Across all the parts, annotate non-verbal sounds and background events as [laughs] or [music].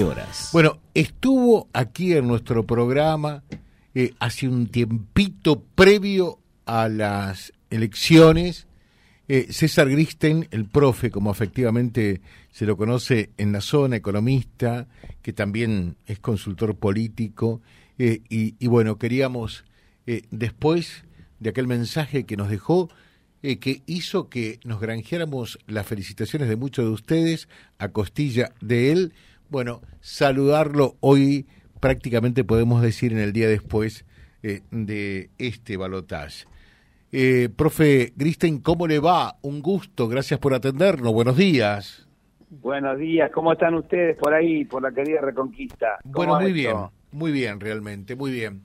horas. Bueno, estuvo aquí en nuestro programa eh, hace un tiempito previo a las elecciones. eh, César Gristen, el profe, como efectivamente se lo conoce en la zona, economista, que también es consultor político, eh, y, bueno, queríamos, después de aquel mensaje que nos dejó, que hizo que nos granjeáramos las felicitaciones de muchos de ustedes a costilla de él, bueno, saludarlo hoy prácticamente podemos decir en el día después eh, de este balotaje. Eh, profe Gristen, ¿cómo le va? Un gusto, gracias por atendernos, buenos días. Buenos días, ¿cómo están ustedes por ahí, por la querida Reconquista? ¿Cómo Bueno, muy bien, muy bien, realmente, muy bien.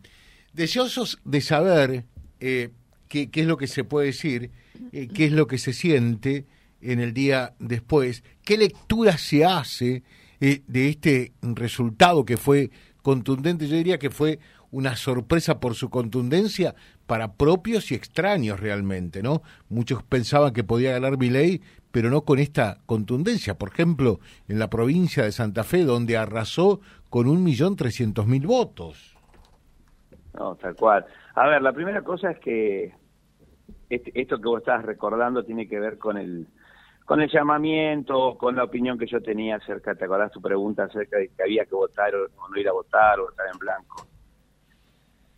Deseosos de saber eh, qué, qué es lo que se puede decir, eh, qué es lo que se siente en el día después, qué lectura se hace eh, de este resultado que fue contundente, yo diría que fue una sorpresa por su contundencia para propios y extraños realmente, ¿no? Muchos pensaban que podía ganar Milei, pero no con esta contundencia. Por ejemplo, en la provincia de Santa Fe, donde arrasó con un millón trescientos mil votos. No, tal cual. A ver, la primera cosa es que esto que vos estabas recordando tiene que ver con el con el llamamiento, con la opinión que yo tenía acerca, ¿te acordás tu pregunta acerca de que había que votar o, no ir a votar o votar en blanco?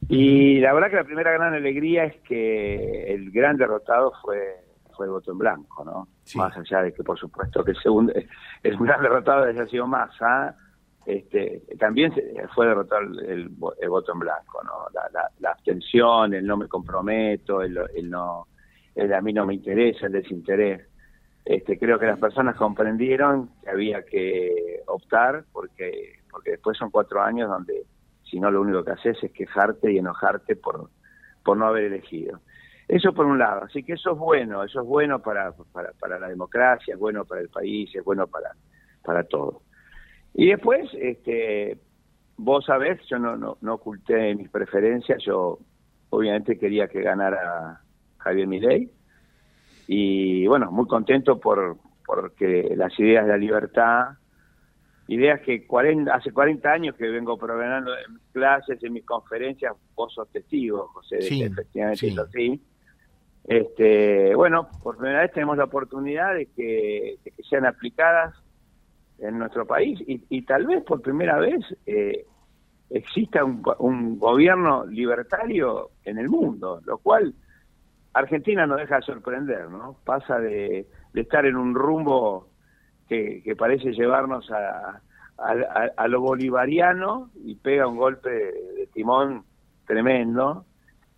Y la verdad que la primera gran alegría es que el gran derrotado fue fue el voto en blanco, ¿no? Sí. Más allá de que, por supuesto, que el segundo, [laughs] el gran derrotado haya sido Massa, este, también fue derrotado el, el voto en blanco, ¿no? La, la- la abstención, el no me comprometo, el, el no, el a mí no me interesa, el desinterés. Este, creo que las personas comprendieron que había que optar porque porque después son cuatro años donde si no lo único que haces es quejarte y enojarte por por no haber elegido. Eso por un lado, así que eso es bueno, eso es bueno para, para, para la democracia, es bueno para el país, es bueno para, para todo. Y después, este, vos sabés, yo no, no, no oculté mis preferencias, yo obviamente quería que ganara Javier Milei, y bueno, muy contento por porque las ideas de la libertad, ideas que 40, hace 40 años que vengo programando en mis clases, en mis conferencias, vos sos testigo, José, de que efectivamente sí. es así. Este, bueno, por primera vez tenemos la oportunidad de que, de que sean aplicadas en nuestro país y, y tal vez por primera vez eh, exista un, un gobierno libertario en el mundo, lo cual Argentina no deja de sorprender, ¿no? Pasa de, de estar en un rumbo que, que parece llevarnos a, a, lo bolivariano y pega un golpe de, timón tremendo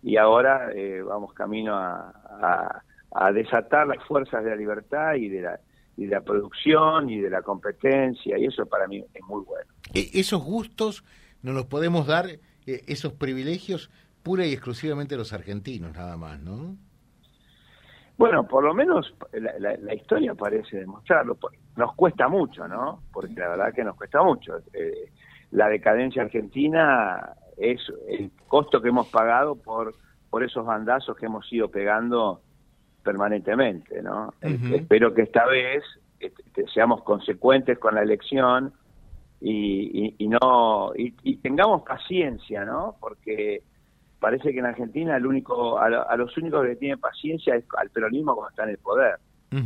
y ahora eh, vamos camino a, a- a desatar las fuerzas de la libertad y de la, y de la producción y de la competencia y eso para mí es muy bueno. E- esos gustos nos los podemos dar, eh, esos privilegios, pura y exclusivamente los argentinos, nada más, ¿no? Bueno, por lo menos la, la- la historia parece demostrarlo. Nos cuesta mucho, ¿no? Porque la verdad que nos cuesta mucho. Eh, la decadencia argentina es el costo que hemos pagado por, por esos bandazos que hemos ido pegando permanentemente, ¿no? Espero que esta vez este, seamos consecuentes con la elección y, y- y no y, y tengamos paciencia, ¿no? Porque parece que en Argentina el único a, a los únicos que tienen paciencia es al peronismo cuando está en el poder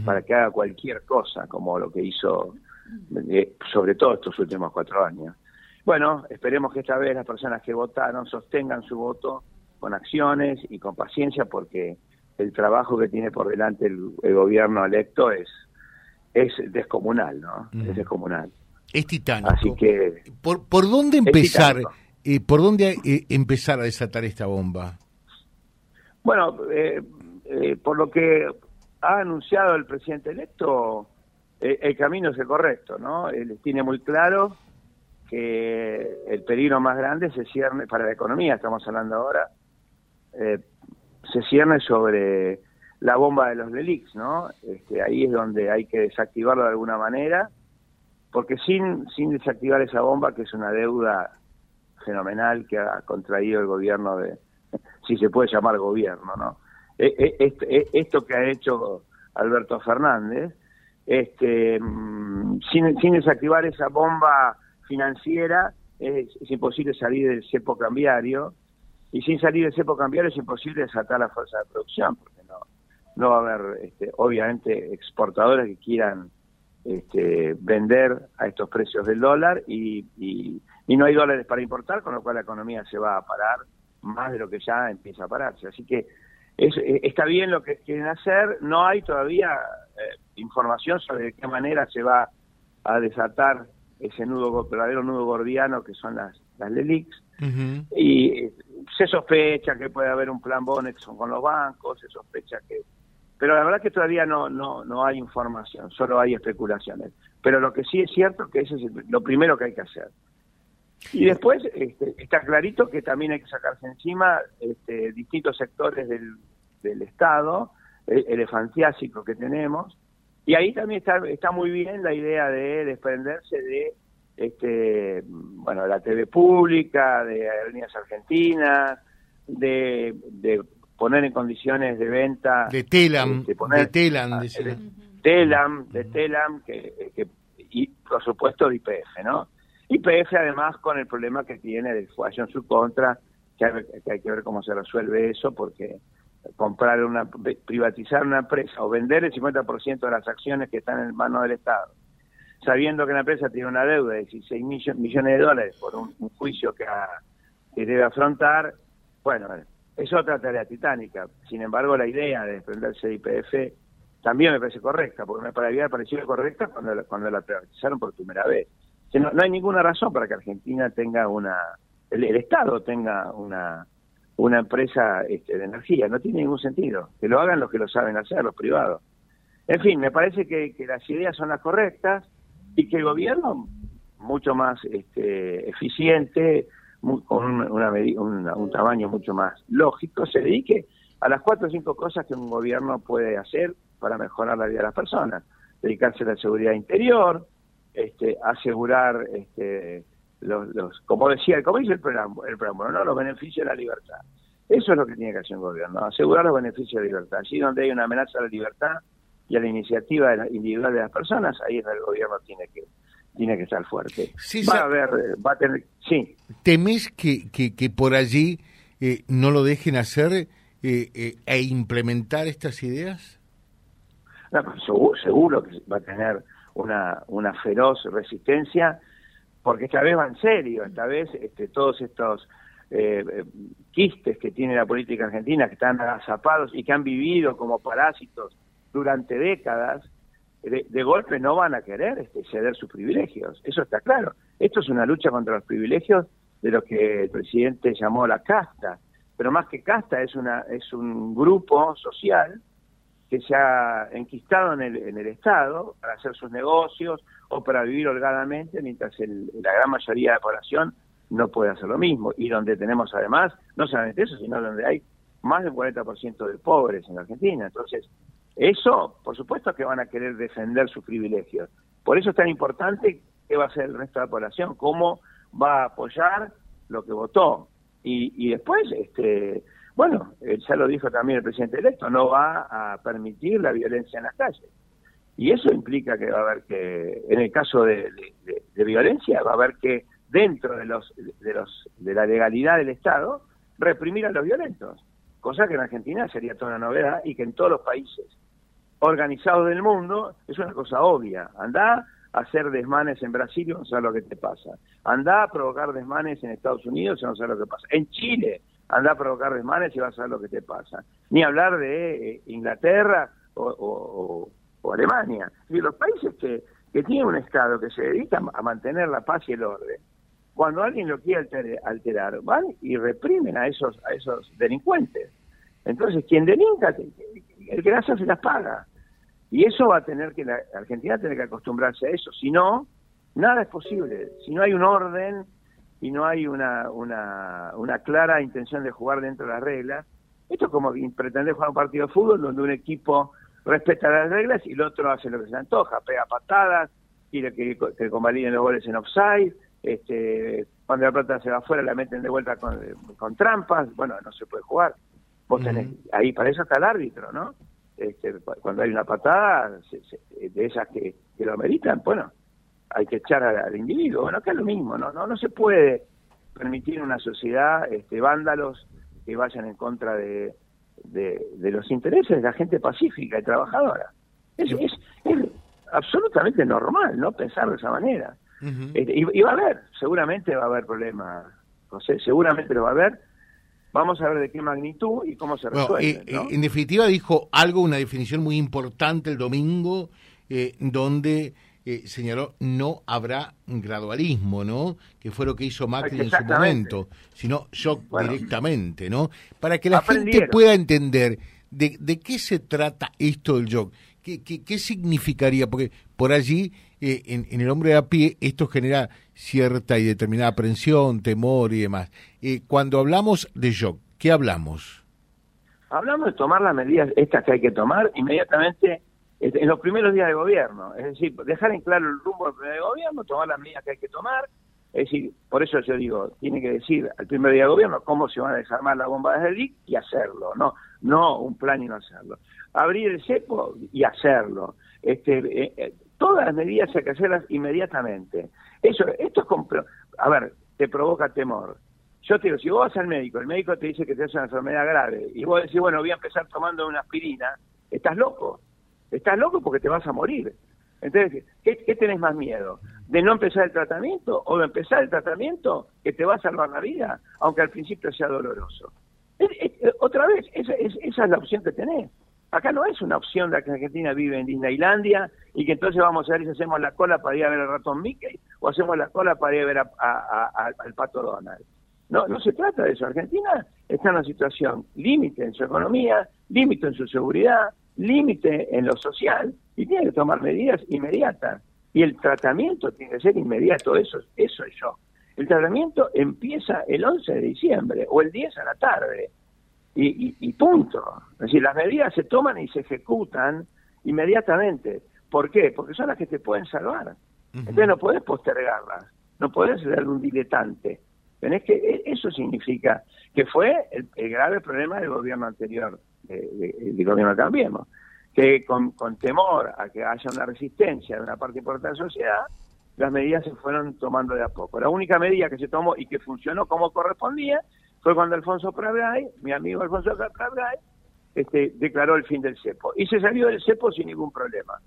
para que haga cualquier cosa como lo que hizo eh, sobre todo estos últimos cuatro años. Bueno esperemos que esta vez las personas que votaron sostengan su voto con acciones y con paciencia porque el trabajo que tiene por delante el, el gobierno electo es es descomunal no es descomunal. Es titánico. así que ¿Por, por dónde empezar? Eh, ¿Por dónde eh, empezar a desatar esta bomba? Bueno, eh, eh, por lo que ha anunciado el presidente electo, eh, el camino es el correcto, ¿no? Él tiene muy claro que el peligro más grande se cierne, para la economía estamos hablando ahora, se cierne sobre la bomba de los LELIX, ¿no? Este, ahí es donde hay que desactivarlo de alguna manera, porque sin, sin desactivar esa bomba, que es una deuda fenomenal que ha contraído el gobierno de, [laughs] si se puede llamar gobierno, ¿no? E- e- este- e- Esto que ha hecho Alberto Fernández, este, mm, sin, desactivar esa bomba financiera es, imposible salir del cepo cambiario y sin salir del cepo cambiario es imposible desatar la fuerza de producción porque no no va a haber este, obviamente exportadores que quieran este, vender a estos precios del dólar y, y, no hay dólares para importar, con lo cual la economía se va a parar más de lo que ya empieza a pararse. Así que es, eh, está bien lo que quieren hacer, no hay todavía eh, información sobre de qué manera se va a desatar ese nudo verdadero nudo gordiano que son las, las LELIX, y eh, se sospecha que puede haber un plan Bonexon con los bancos, se sospecha que pero la verdad que todavía no, no, no hay información, solo hay especulaciones. Pero lo que sí es cierto que eso es lo primero que hay que hacer. Y después este, está clarito que también hay que sacarse encima este, distintos sectores del, del Estado, el elefantiásico que tenemos, y ahí también está, está muy bien la idea de desprenderse de este, bueno, la TV pública, de Aerolíneas Argentinas, de, de poner en condiciones de venta de Telam, de, poner, Telam, ah, de, Telam, de Telam, que, y por supuesto de IPF, ¿no? IPF además con el problema que tiene del fallo en su contra, que hay, que ver cómo se resuelve eso, porque comprar una, privatizar una empresa o vender el 50% de las acciones que están en manos del Estado, sabiendo que la empresa tiene una deuda de 16 millones de dólares por un, juicio que, que debe afrontar, bueno, es otra tarea titánica. Sin embargo, la idea de desprenderse de IPF también me parece correcta, porque me había parecido correcta cuando, cuando la privatizaron por primera vez. No, hay ninguna razón para que Argentina tenga una, el, Estado tenga una, una empresa este, de energía, no tiene ningún sentido. Que lo hagan los que lo saben hacer, los privados. En fin, me parece que, que las ideas son las correctas y que el gobierno, mucho más este, eficiente, con una, un tamaño mucho más lógico, se dedique a las cuatro o cinco cosas que un gobierno puede hacer para mejorar la vida de las personas. Dedicarse a la seguridad interior, este, asegurar, este, los, los, como decía, como dice el preámbulo, el preámbulo, ¿no? los beneficios de la libertad. Eso es lo que tiene que hacer un gobierno, asegurar los beneficios de la libertad. Allí donde hay una amenaza a la libertad y a la iniciativa individual de las personas, ahí es donde el gobierno tiene que tiene que estar fuerte. va a haber, va a tener, sí. ¿Temes que, que, por allí eh, no lo dejen hacer eh, eh, e implementar estas ideas? seguro, que va a tener una, una feroz resistencia, porque esta vez va en serio, esta vez este, todos estos quistes que tiene la política argentina, que están agazapados y que han vivido como parásitos durante décadas, de, golpe no van a querer este, ceder sus privilegios, eso está claro. Esto es una lucha contra los privilegios de lo que el presidente llamó la casta, pero más que casta es, una, es un grupo social que se ha enquistado en el, en el Estado para hacer sus negocios o para vivir holgadamente, mientras la gran mayoría de la población no puede hacer lo mismo. Y donde tenemos además, no solamente eso, sino donde hay más del 40% de pobres en Argentina. Entonces, eso, por supuesto que van a querer defender sus privilegios. Por eso es tan importante qué va a hacer el resto de la población, cómo va a apoyar lo que votó. Y, después, este, bueno, ya lo dijo también el presidente electo, no va a permitir la violencia en las calles. Y eso implica que va a haber que, en el caso de, violencia, va a haber que dentro de los, de los de la legalidad del Estado reprimir a los violentos, cosa que en Argentina sería toda una novedad y que en todos los países organizado del mundo, es una cosa obvia. Andá a hacer desmanes en Brasil y no sabes lo que te pasa. Andá a provocar desmanes en Estados Unidos y no sabes lo que pasa. En Chile, andá a provocar desmanes y vas a saber lo que te pasa. Ni hablar de eh, Inglaterra o, Alemania. Y los países que, que tienen un Estado que se dedica a mantener la paz y el orden, cuando alguien lo quiere alterar, van y reprimen a esos, a esos delincuentes. Entonces, quien delinca, el que las se las paga. Y eso va a tener que, la Argentina tiene que acostumbrarse a eso. Si no, nada es posible. Si no hay un orden y no hay una, una, una clara intención de jugar dentro de las reglas, esto es como pretender jugar un partido de fútbol donde un equipo respeta las reglas y el otro hace lo que se le antoja, pega patadas, quiere que, que convaliden los goles en offside, este, cuando la plata se va afuera la meten de vuelta con, con trampas, bueno, no se puede jugar. Vos tenés, ahí para eso está el árbitro, ¿no? Este, cuando hay una patada de esas que, lo ameritan, bueno, hay que echar al, individuo. Bueno, acá es lo mismo, ¿no? No, no se puede permitir una sociedad este, vándalos que vayan en contra de, de, los intereses de la gente pacífica y trabajadora. Es, es, absolutamente normal, ¿no? Pensar de esa manera. Este, y, va a haber, seguramente va a haber problemas, José, seguramente lo va a haber. Vamos a ver de qué magnitud y cómo se resuelve. Eh, eh, en definitiva, dijo algo, una definición muy importante el domingo, eh, donde señaló no habrá gradualismo, ¿no? Que fue lo que hizo Macri en su momento, sino shock directamente, ¿no? Para que la gente pueda entender de, de qué se trata esto del shock. ¿Qué, qué, significaría? Porque por allí, eh, en, el hombre de a pie, esto genera cierta y determinada aprensión, temor y demás. Eh, cuando hablamos de shock, ¿qué hablamos? Hablamos de tomar las medidas estas que hay que tomar inmediatamente en los primeros días de gobierno. Es decir, dejar en claro el rumbo del primer gobierno, tomar las medidas que hay que tomar. Es decir, por eso yo digo, tiene que decir al primer día de gobierno cómo se van a desarmar las bombas de LIC y hacerlo, no, no un plan y no hacerlo abrir el cepo y hacerlo. Este, eh, eh, todas las medidas hay que hacerlas inmediatamente. Eso, esto es a ver, te provoca temor. Yo te digo, si vos vas al médico, el médico te dice que te hace una enfermedad grave y vos decís, bueno, voy a empezar tomando una aspirina, estás loco. Estás loco porque te vas a morir. Entonces, ¿qué, ¿qué, tenés más miedo? ¿De no empezar el tratamiento o de empezar el tratamiento que te va a salvar la vida, aunque al principio sea doloroso? otra vez, esa, es la opción que tenés. Acá no es una opción de que Argentina vive en Disneylandia y que entonces vamos a ver si hacemos la cola para ir a ver al ratón Mickey o hacemos la cola para ir a ver al pato Donald. No, no se trata de eso. Argentina está en una situación límite en su economía, límite en su seguridad, límite en lo social y tiene que tomar medidas inmediatas. Y el tratamiento tiene que ser inmediato, eso, eso es yo. El tratamiento empieza el 11 de diciembre o el 10 a la tarde y, punto. Es decir, las medidas se toman y se ejecutan inmediatamente. ¿Por qué? Porque son las que te pueden salvar. Entonces no puedes postergarlas, no puedes ser un diletante. Tenés que, e, eso significa que fue el, grave problema del gobierno anterior, del gobierno de Cambiemos, que con, temor a que haya una resistencia de una parte importante de la sociedad, las medidas se fueron tomando de a poco. La única medida que se tomó y que funcionó como correspondía fue cuando Alfonso Prabray, mi amigo Alfonso Prabray, este, declaró el fin del cepo. Y se salió del cepo sin ningún problema.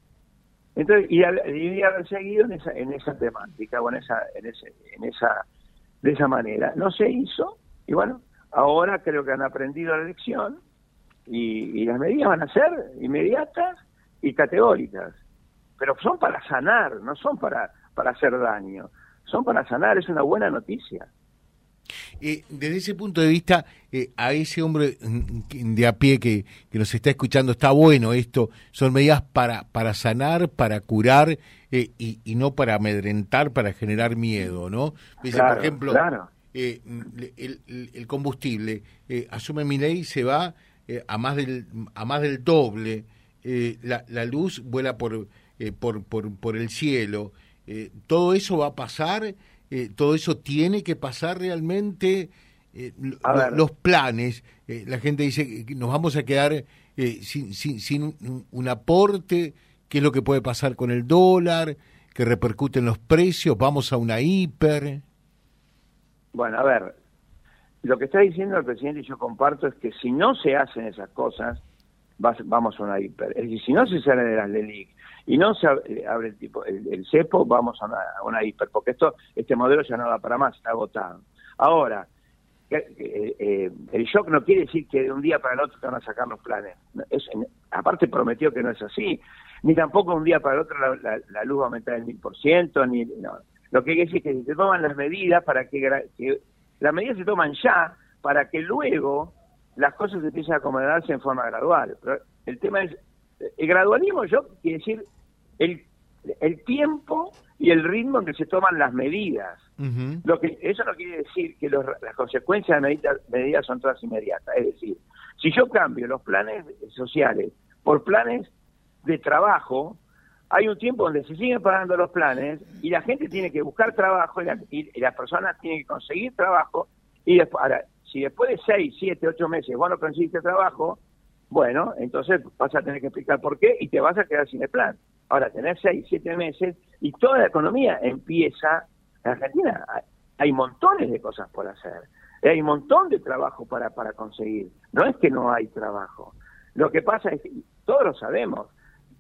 Entonces, y, y haber seguido en esa, en esa temática, o en esa, en, ese, en esa, de esa manera. No se hizo, y bueno, ahora creo que han aprendido la lección, y, las medidas van a ser inmediatas y categóricas. Pero son para sanar, no son para, para hacer daño. Son para sanar, es una buena noticia. Eh, desde ese punto de vista, eh, a ese hombre mm, de a pie que, que, nos está escuchando, está bueno esto, son medidas para, para sanar, para curar eh, y, y, no para amedrentar, para generar miedo, ¿no? por ejemplo, eh, el, el, combustible, asume mi ley, se va a, más del, a más del doble, la, la, luz vuela por, por, por, por el cielo, todo eso va a pasar eh, todo eso tiene que pasar realmente, eh, los planes, eh, la gente dice que nos vamos a quedar sin, sin, sin un, aporte, qué es lo que puede pasar con el dólar, que repercute en los precios, vamos a una hiper. Bueno, a ver, lo que está diciendo el presidente y yo comparto es que si no se hacen esas cosas, vamos a una hiper. Es decir, si no se sale de las LELIC, y no se abre, el tipo el, cepo, vamos a una, hiper, porque esto este modelo ya no da para más, está agotado. Ahora, eh, eh, el shock no quiere decir que de un día para el otro te van a sacar los planes. Es, aparte prometió que no es así, ni tampoco un día para el otro la, luz va a aumentar el mil por ciento, ni no. Lo que quiere decir es que se toman las medidas para que, que las medidas se toman ya para que luego las cosas empiecen a acomodarse en forma gradual. Pero el tema es, el gradualismo yo quiere decir el, el tiempo y el ritmo en que se toman las medidas. Lo que Eso no quiere decir que las consecuencias de medidas, medidas son todas inmediatas. Es decir, si yo cambio los planes sociales por planes de trabajo, hay un tiempo donde se siguen pagando los planes y la gente tiene que buscar trabajo y, las personas tienen que conseguir trabajo y después, ahora, si después de seis, siete, ocho meses vos no conseguiste trabajo, bueno, entonces vas a tener que explicar por qué y te vas a quedar sin el plan. Ahora, tener seis, siete meses y toda la economía empieza. En Argentina hay montones de cosas por hacer. Hay un montón de trabajo para, para conseguir. No es que no hay trabajo. Lo que pasa es que todos lo sabemos.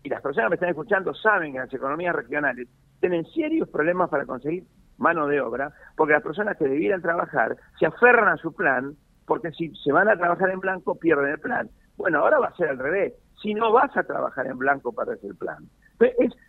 Y las personas que me están escuchando saben que las economías regionales tienen serios problemas para conseguir mano de obra, porque las personas que debieran trabajar se aferran a su plan, porque si se van a trabajar en blanco pierden el plan. Bueno, ahora va a ser al revés. Si no vas a trabajar en blanco, perdes el plan.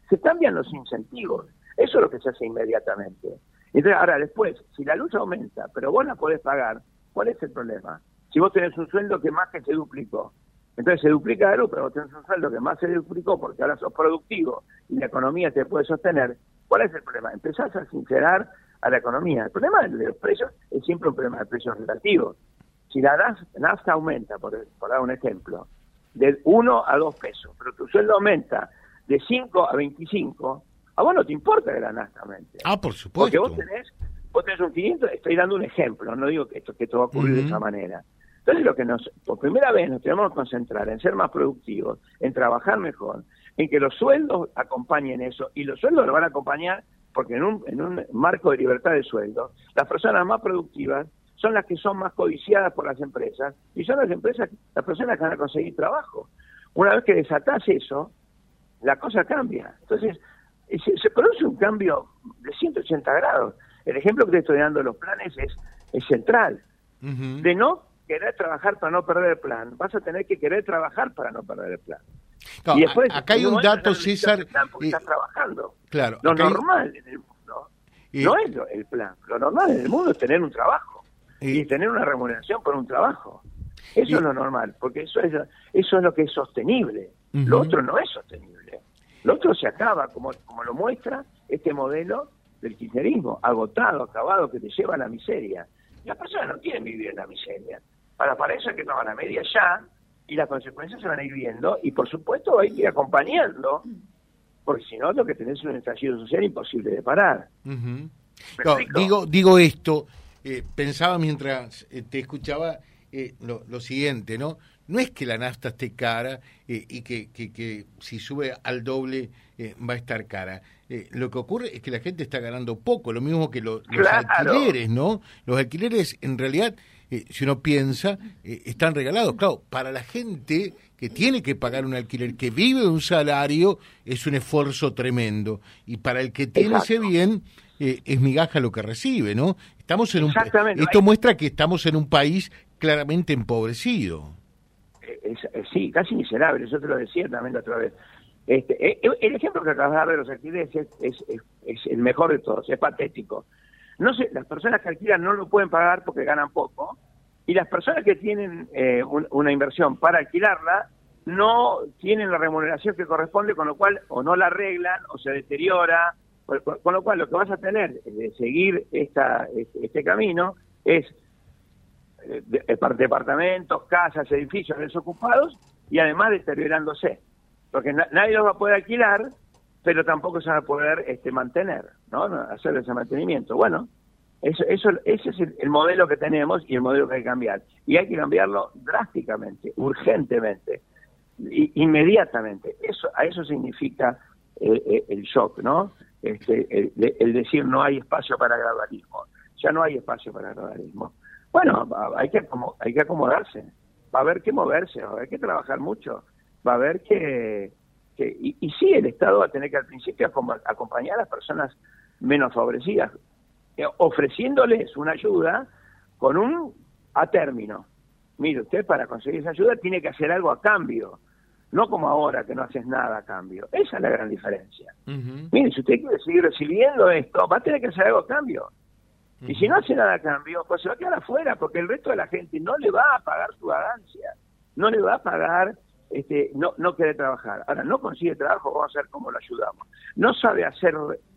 se cambian los incentivos. Eso es lo que se hace inmediatamente. Entonces, ahora después, si la luz aumenta, pero vos la podés pagar, ¿cuál es el problema? Si vos tenés un sueldo que más que se duplicó, entonces se duplica luz, pero vos tenés un sueldo que más se duplicó porque ahora sos productivo y la economía te puede sostener, ¿cuál es el problema? Empezás a sincerar a la economía. El problema de los precios es siempre un problema de precios relativos. Si la nafta aumenta, por, por dar un ejemplo, de 1 a 2 pesos, pero tu sueldo aumenta de 5 a 25, a vos no te importa que la nafta aumente. Ah, por supuesto. Porque vos tenés, vos tenés un 500, estoy dando un ejemplo, no digo que esto, que esto va a ocurrir de esa manera. Entonces lo que nos, por primera vez nos tenemos que concentrar en ser más productivos, en trabajar mejor, en que los sueldos acompañen eso, y los sueldos lo van a acompañar porque en un, en un marco de libertad de sueldo, las personas más productivas son las que son más codiciadas por las empresas y son las empresas, las personas que van a conseguir trabajo. Una vez que desatás eso, la cosa cambia. Entonces, se, produce un cambio de 180 grados. El ejemplo que te estoy dando de los planes es, es central. De no querer trabajar para no perder el plan, vas a tener que querer trabajar para no perder el plan. y después, acá hay un dato, César. estás trabajando. Claro. Lo normal en el mundo no es el plan. Lo normal en el mundo es tener un trabajo y tener una remuneración por un trabajo. Eso es lo normal, porque eso es, eso es lo que es sostenible. Lo otro no es sostenible. Lo otro se acaba, como, como lo muestra este modelo del kirchnerismo, agotado, acabado, que te lleva a la miseria. Las personas no quieren vivir en la miseria. Para, para eso hay que tomar la media ya y las consecuencias se van a ir viendo y por supuesto hay que ir acompañando, porque si no lo que tenés es un estallido social imposible de parar. digo, digo esto, eh, pensaba mientras eh, te escuchaba eh, lo, siguiente, ¿no? No es que la nafta esté cara y que, que, si sube al doble va a estar cara. lo que ocurre es que la gente está ganando poco, lo mismo que los alquileres, ¿no? Los alquileres, en realidad, si uno piensa, están regalados. Claro, para la gente que tiene que pagar un alquiler, que vive de un salario, es un esfuerzo tremendo. Y para el que tiene ese bien, es migaja lo que recibe, ¿no? Estamos en un, esto muestra que estamos en un país claramente empobrecido. Eh, sí, casi miserable, yo te lo decía también la otra vez. Este, eh, eh, el ejemplo que acabas de dar de los alquileres es, el mejor de todos, es patético. No sé, las personas que alquilan no lo pueden pagar porque ganan poco, y las personas que tienen una inversión para alquilarla no tienen la remuneración que corresponde, con lo cual o no la arreglan o se deteriora con, lo cual, lo que vas a tener de seguir esta, este, este camino es eh, departamentos, casas, edificios desocupados y además deteriorándose. Porque nadie los va a poder alquilar, pero tampoco se van a poder este, mantener, ¿no? Hacer ese mantenimiento. Bueno, eso, eso, ese es el, modelo que tenemos y el modelo que hay que cambiar. Y hay que cambiarlo drásticamente, urgentemente, inmediatamente. Eso, a eso significa eh, eh, el shock, ¿no? este, el, decir no hay espacio para gradualismo. Ya no hay espacio para gradualismo. Bueno, hay que, hay que acomodarse, va a haber que moverse, va a haber que trabajar mucho, va a haber que... que y, y sí, el Estado va a tener que al principio acompañar a las personas menos favorecidas, eh, ofreciéndoles una ayuda con un a término. Mire, usted para conseguir esa ayuda tiene que hacer algo a cambio no como ahora que no haces nada a cambio. Esa es la gran diferencia. Mire, si usted quiere seguir recibiendo esto, va a tener que hacer algo a cambio. Y si no hace nada a cambio, pues se va a quedar afuera, porque el resto de la gente no le va a pagar su ganancia, no le va a pagar este, no, no quiere trabajar. Ahora, no consigue trabajo, vamos a ver cómo lo ayudamos. No sabe hacer,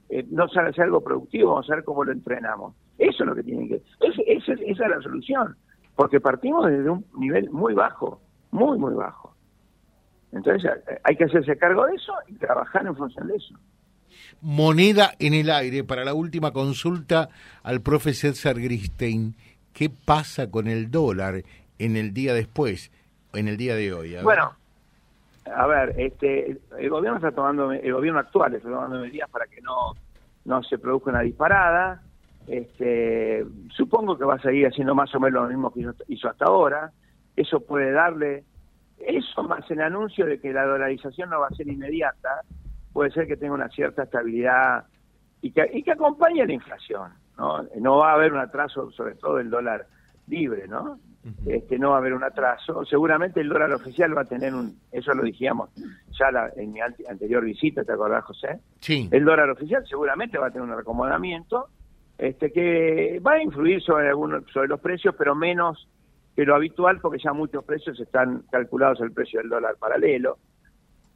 eh, no sabe hacer algo productivo, vamos a ver cómo lo entrenamos. Eso es lo que tienen que... esa es la solución, porque partimos desde un nivel muy bajo, muy, muy bajo. Entonces eh, hay que hacerse cargo de eso y trabajar en función de eso. Moneda en el aire para la última consulta al profesor César Gristein. ¿Qué pasa con el dólar en el día después, en el día de hoy? Bueno, a ver, este, el gobierno está tomando, el gobierno actual está tomando medidas para que no, no se produzca una disparada. Este, supongo que va a seguir haciendo más o menos lo mismo que hizo hasta ahora. Eso puede darle, eso más el anuncio de que la dolarización no va a ser inmediata, puede ser que tenga una cierta estabilidad y que, y que acompañe la inflación. ¿no? no va a haber un atraso, sobre todo el dólar libre, ¿no? Este, no va a haber un atraso. Seguramente el dólar oficial va a tener un, eso lo dijimos ya en mi anterior visita, ¿te acordás, José? Sí. El dólar oficial seguramente va a tener un recomodamiento este, que va a influir sobre, algunos, sobre los precios, pero menos que lo habitual, porque ya muchos precios están calculados el precio del dólar paralelo.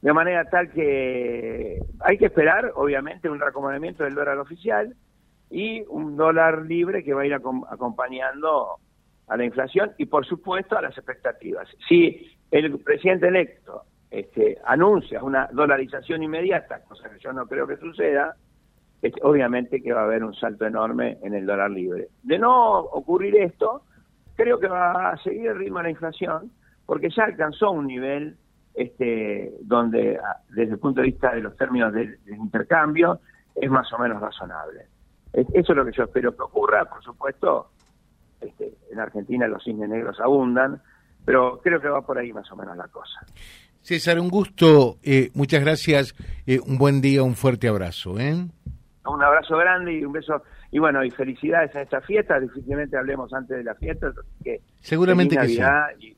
De manera tal que hay que esperar, obviamente, un recomodamiento del dólar oficial y un dólar libre que va a ir acompañando a la inflación y, por supuesto, a las expectativas. Si el presidente electo este, anuncia una dolarización inmediata, cosa que yo no creo que suceda, obviamente que va a haber un salto enorme en el dólar libre. De no ocurrir esto, creo que va a seguir el ritmo de la inflación, porque ya alcanzó un nivel este, donde, desde el punto de vista de los términos del, intercambio, es más o menos razonable. eso es lo que yo espero que ocurra, por supuesto, este, en Argentina los cisnes negros abundan, pero creo que va por ahí más o menos la cosa. César, un gusto, eh, muchas gracias, eh, un buen día, un fuerte abrazo. ¿eh? Un abrazo grande y un beso, y bueno, y felicidades en esta fiesta, difícilmente hablemos antes de la fiesta, que seguramente que sí. Y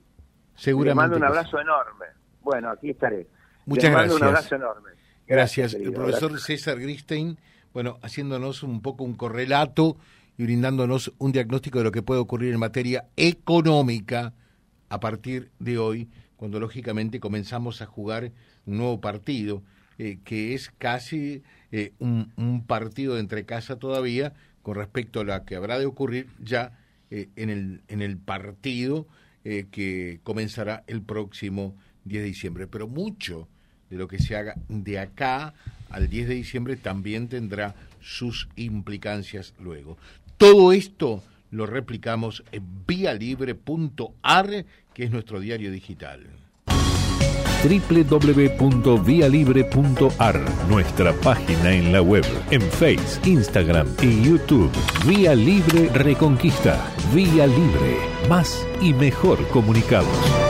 seguramente mando un abrazo enorme. Bueno, aquí estaré. Muchas gracias. un abrazo enorme. Gracias, el profesor César Gristein, bueno, haciéndonos un poco un correlato y brindándonos un diagnóstico de lo que puede ocurrir en materia económica a partir de hoy, cuando lógicamente comenzamos a jugar un nuevo partido, eh, que es casi eh, un, partido de entre casa todavía con respecto a lo que habrá de ocurrir ya eh, en, el, en el partido que comenzará el próximo 10 de diciembre. Pero mucho de lo que se haga de acá al 10 de diciembre también tendrá sus implicancias luego. Todo esto lo replicamos en vialibre.ar, que es nuestro diario digital www.vialibre.ar, nuestra página en la web, en Face, Instagram y YouTube. Vía Libre Reconquista. Vía Libre. Más y mejor comunicados.